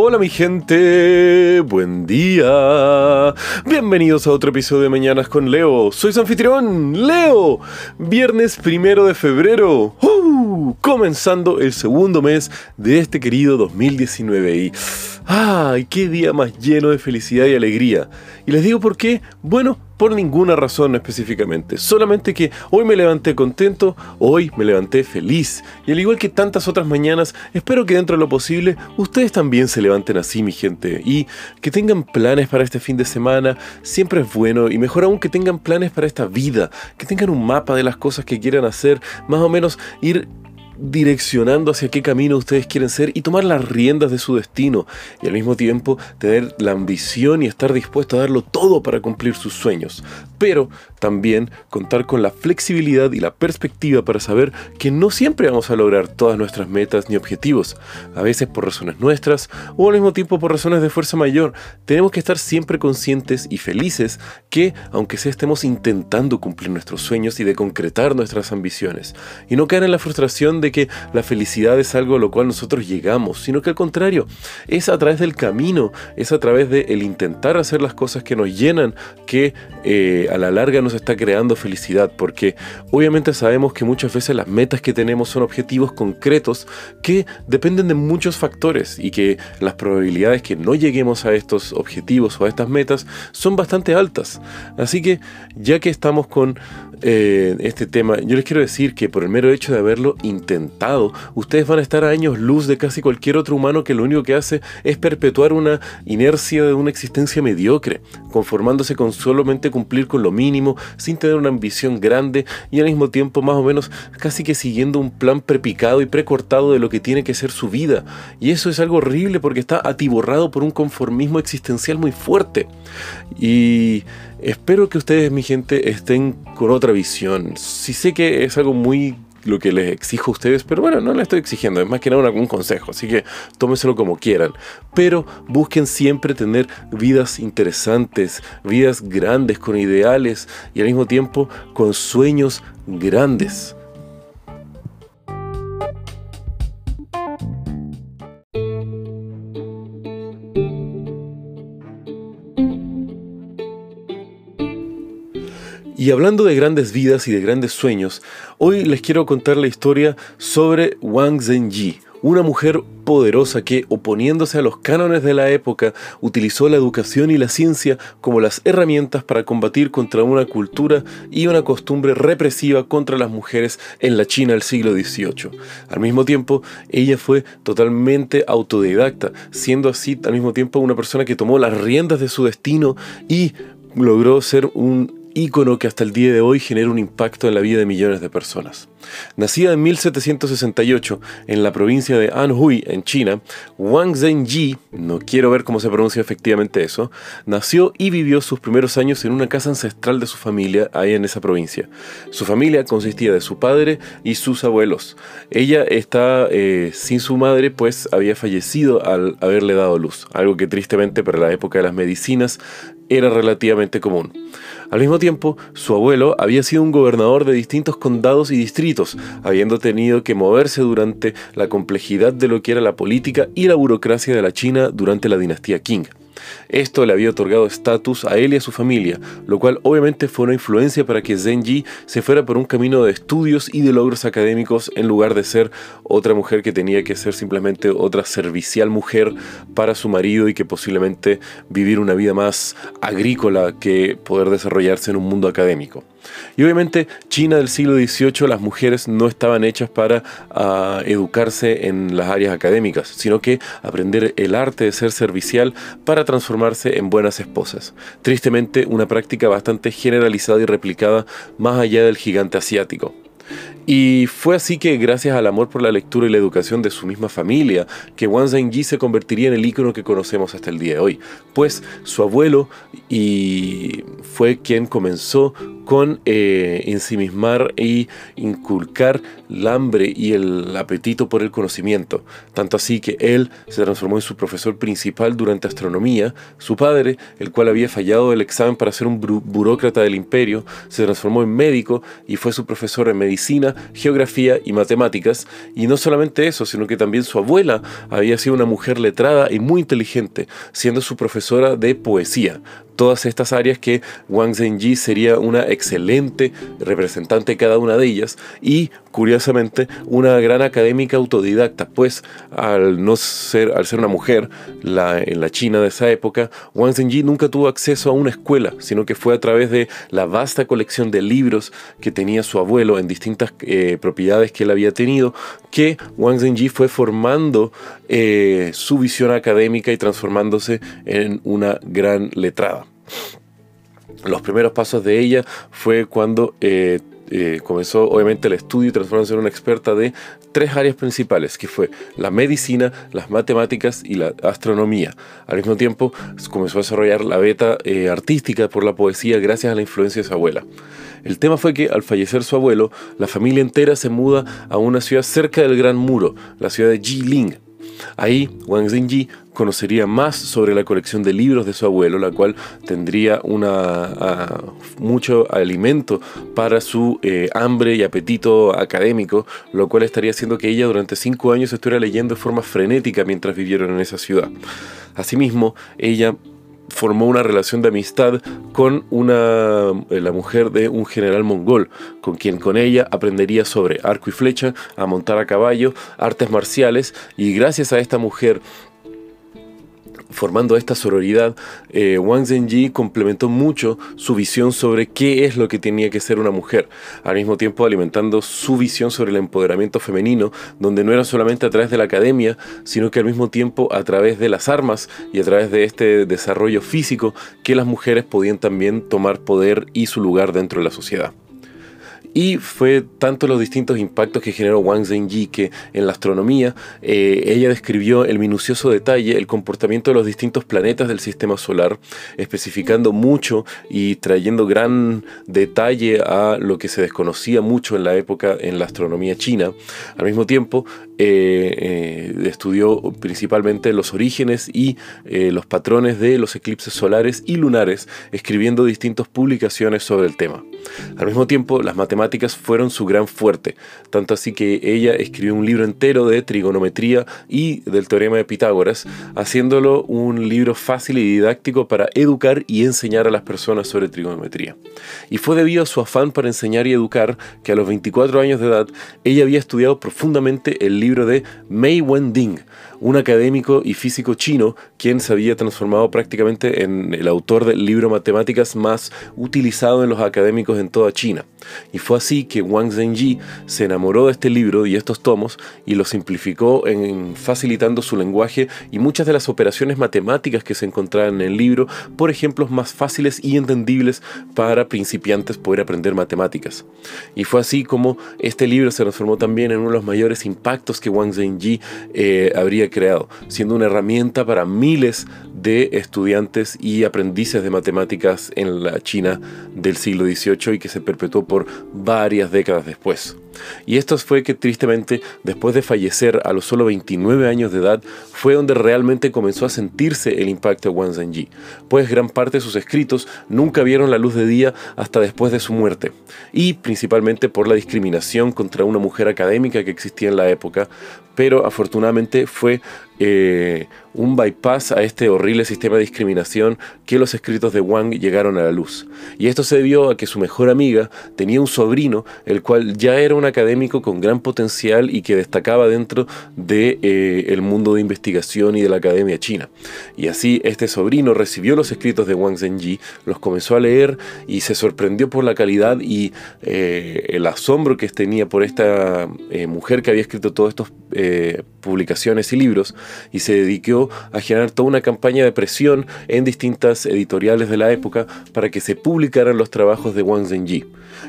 Hola mi gente, buen día. Bienvenidos a otro episodio de Mañanas con Leo. Soy su anfitrión, Leo. Viernes primero de febrero. ¡Uh! comenzando el segundo mes de este querido 2019 y... ¡Ay, qué día más lleno de felicidad y alegría! Y les digo por qué. Bueno, por ninguna razón específicamente. Solamente que hoy me levanté contento, hoy me levanté feliz. Y al igual que tantas otras mañanas, espero que dentro de lo posible ustedes también se levanten así, mi gente. Y que tengan planes para este fin de semana, siempre es bueno. Y mejor aún que tengan planes para esta vida. Que tengan un mapa de las cosas que quieran hacer. Más o menos ir direccionando hacia qué camino ustedes quieren ser y tomar las riendas de su destino y al mismo tiempo tener la ambición y estar dispuesto a darlo todo para cumplir sus sueños. Pero también contar con la flexibilidad y la perspectiva para saber que no siempre vamos a lograr todas nuestras metas ni objetivos, a veces por razones nuestras o al mismo tiempo por razones de fuerza mayor. Tenemos que estar siempre conscientes y felices que, aunque sea estemos intentando cumplir nuestros sueños y de concretar nuestras ambiciones, y no caer en la frustración de que la felicidad es algo a lo cual nosotros llegamos, sino que al contrario, es a través del camino, es a través de el intentar hacer las cosas que nos llenan, que eh, a la larga nos está creando felicidad, porque obviamente sabemos que muchas veces las metas que tenemos son objetivos concretos que dependen de muchos factores y que las probabilidades que no lleguemos a estos objetivos o a estas metas son bastante altas. Así que ya que estamos con eh, este tema, yo les quiero decir que por el mero hecho de haberlo intentado, ustedes van a estar a años luz de casi cualquier otro humano que lo único que hace es perpetuar una inercia de una existencia mediocre, conformándose con solamente cumplir con lo mínimo, sin tener una ambición grande y al mismo tiempo más o menos casi que siguiendo un plan prepicado y precortado de lo que tiene que ser su vida. Y eso es algo horrible porque está atiborrado por un conformismo existencial muy fuerte. Y espero que ustedes, mi gente, estén con otra visión. Si sé que es algo muy lo que les exijo a ustedes, pero bueno, no le estoy exigiendo, es más que nada un consejo, así que tómenselo como quieran. Pero busquen siempre tener vidas interesantes, vidas grandes, con ideales y al mismo tiempo con sueños grandes. Y hablando de grandes vidas y de grandes sueños, hoy les quiero contar la historia sobre Wang Zhenji, una mujer poderosa que, oponiéndose a los cánones de la época, utilizó la educación y la ciencia como las herramientas para combatir contra una cultura y una costumbre represiva contra las mujeres en la China del siglo XVIII. Al mismo tiempo, ella fue totalmente autodidacta, siendo así al mismo tiempo una persona que tomó las riendas de su destino y logró ser un ícono que hasta el día de hoy genera un impacto en la vida de millones de personas. Nacida en 1768 en la provincia de Anhui, en China, Wang Zhenji, no quiero ver cómo se pronuncia efectivamente eso, nació y vivió sus primeros años en una casa ancestral de su familia ahí en esa provincia. Su familia consistía de su padre y sus abuelos. Ella está eh, sin su madre, pues había fallecido al haberle dado luz, algo que tristemente para la época de las medicinas era relativamente común. Al mismo tiempo, su abuelo había sido un gobernador de distintos condados y distritos, habiendo tenido que moverse durante la complejidad de lo que era la política y la burocracia de la China durante la dinastía Qing. Esto le había otorgado estatus a él y a su familia, lo cual obviamente fue una influencia para que Zenji se fuera por un camino de estudios y de logros académicos en lugar de ser otra mujer que tenía que ser simplemente otra servicial mujer para su marido y que posiblemente vivir una vida más agrícola que poder desarrollarse en un mundo académico. Y obviamente China del siglo XVIII las mujeres no estaban hechas para ah, educarse en las áreas académicas, sino que aprender el arte de ser servicial para transformarse en buenas esposas. Tristemente una práctica bastante generalizada y replicada más allá del gigante asiático. Y fue así que, gracias al amor por la lectura y la educación de su misma familia, que Wang Zhenji se convertiría en el ícono que conocemos hasta el día de hoy. Pues su abuelo y fue quien comenzó con eh, ensimismar y inculcar el hambre y el apetito por el conocimiento. Tanto así que él se transformó en su profesor principal durante astronomía. Su padre, el cual había fallado el examen para ser un burócrata del imperio, se transformó en médico y fue su profesor en medicina, geografía y matemáticas. Y no solamente eso, sino que también su abuela había sido una mujer letrada y muy inteligente, siendo su profesora de poesía todas estas áreas que Wang Zhenji sería una excelente representante de cada una de ellas y curiosamente una gran académica autodidacta, pues al no ser al ser una mujer la, en la China de esa época, Wang Zhenji nunca tuvo acceso a una escuela, sino que fue a través de la vasta colección de libros que tenía su abuelo en distintas eh, propiedades que él había tenido, que Wang Zhenji fue formando eh, su visión académica y transformándose en una gran letrada. Los primeros pasos de ella fue cuando eh, eh, comenzó obviamente el estudio y transformándose en una experta de tres áreas principales, que fue la medicina, las matemáticas y la astronomía. Al mismo tiempo comenzó a desarrollar la beta eh, artística por la poesía gracias a la influencia de su abuela. El tema fue que al fallecer su abuelo, la familia entera se muda a una ciudad cerca del Gran Muro, la ciudad de Jiling, Ahí, Wang Zhenji conocería más sobre la colección de libros de su abuelo, la cual tendría una, mucho alimento para su eh, hambre y apetito académico, lo cual estaría haciendo que ella durante cinco años estuviera leyendo de forma frenética mientras vivieron en esa ciudad. Asimismo, ella formó una relación de amistad con una, eh, la mujer de un general mongol, con quien con ella aprendería sobre arco y flecha, a montar a caballo, artes marciales, y gracias a esta mujer formando esta sororidad, eh, Wang Zhenji complementó mucho su visión sobre qué es lo que tenía que ser una mujer, al mismo tiempo alimentando su visión sobre el empoderamiento femenino, donde no era solamente a través de la academia, sino que al mismo tiempo a través de las armas y a través de este desarrollo físico que las mujeres podían también tomar poder y su lugar dentro de la sociedad. Y fue tanto los distintos impactos que generó Wang Zhenji que en la astronomía eh, ella describió el minucioso detalle, el comportamiento de los distintos planetas del sistema solar, especificando mucho y trayendo gran detalle a lo que se desconocía mucho en la época en la astronomía china. Al mismo tiempo, eh, eh, estudió principalmente los orígenes y los patrones de los eclipses solares y lunares, escribiendo distintas publicaciones sobre el tema. Al mismo tiempo, las matemáticas fueron su gran fuerte, tanto así que ella escribió un libro entero de trigonometría y del teorema de Pitágoras, haciéndolo un libro fácil y didáctico para educar y enseñar a las personas sobre trigonometría. Y fue debido a su afán para enseñar y educar que a los 24 años de edad ella había estudiado profundamente el libro de Mei Wending, un académico y físico chino quien se había transformado prácticamente en el autor del libro Matemáticas más utilizado en los académicos en toda China. Y fue así que Wang Zhenji se enamoró de este libro y estos tomos y lo simplificó en facilitando su lenguaje y muchas de las operaciones matemáticas que se encontraban en el libro por ejemplos más fáciles y entendibles para principiantes poder aprender matemáticas. Y fue así como este libro se transformó también en uno de los mayores impactos que Wang Zhenji eh, habría creado, siendo una herramienta para miles de estudiantes y aprendices de matemáticas en la China del siglo XVIII y que se perpetuó por varias décadas después. Y esto fue que tristemente, después de fallecer a los solo 29 años de edad, fue donde realmente comenzó a sentirse el impacto de Wang Zhenji, pues gran parte de sus escritos nunca vieron la luz de día hasta después de su muerte, y principalmente por la discriminación contra una mujer académica que existía en la época, pero afortunadamente fue eh, un bypass a este horrible sistema de discriminación que los escritos de Wang llegaron a la luz. Y esto se debió a que su mejor amiga tenía un sobrino, el cual ya era un académico con gran potencial y que destacaba dentro del de, eh, el mundo de investigación y de la academia china. Y así este sobrino recibió los escritos de Wang Zhenji, los comenzó a leer y se sorprendió por la calidad y eh, el asombro que tenía por esta mujer que había escrito todas estas publicaciones y libros y se dedicó a generar toda una campaña de presión en distintas editoriales de la época para que se publicaran los trabajos de Wang Zhenji.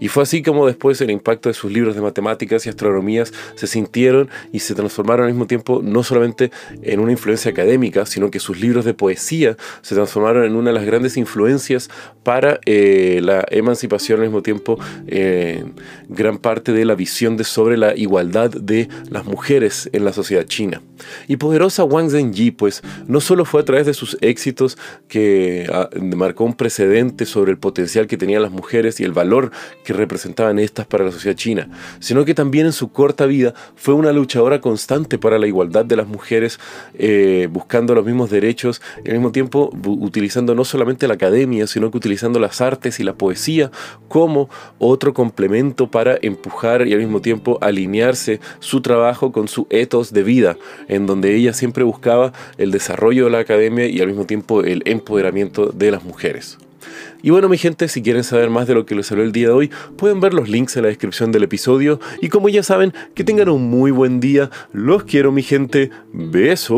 Y fue así como después el impacto de sus libros de matemáticas y astronomías se sintieron y se transformaron al mismo tiempo no solamente en una influencia académica, sino que sus libros de poesía se transformaron en una de las grandes influencias para eh, la emancipación al mismo tiempo, eh, gran parte de la visión de sobre la igualdad de las mujeres en la sociedad china. Y poderosa Wang Zhenji, pues, no solo fue a través de sus éxitos que ah, marcó un precedente sobre el potencial que tenían las mujeres y el valor que representaban estas para la sociedad china, sino que también en su corta vida fue una luchadora constante para la igualdad de las mujeres, eh, buscando los mismos derechos y al mismo tiempo utilizando no solamente la academia, sino que utilizando las artes y la poesía como otro complemento para empujar y al mismo tiempo alinearse su trabajo con su ethos de vida, en donde ella siempre buscaba el desarrollo de la academia y al mismo tiempo el empoderamiento de las mujeres. Y bueno, mi gente, si quieren saber más de lo que les habló el día de hoy, pueden ver los links en la descripción del episodio. Y como ya saben, que tengan un muy buen día. Los quiero, mi gente. Besos.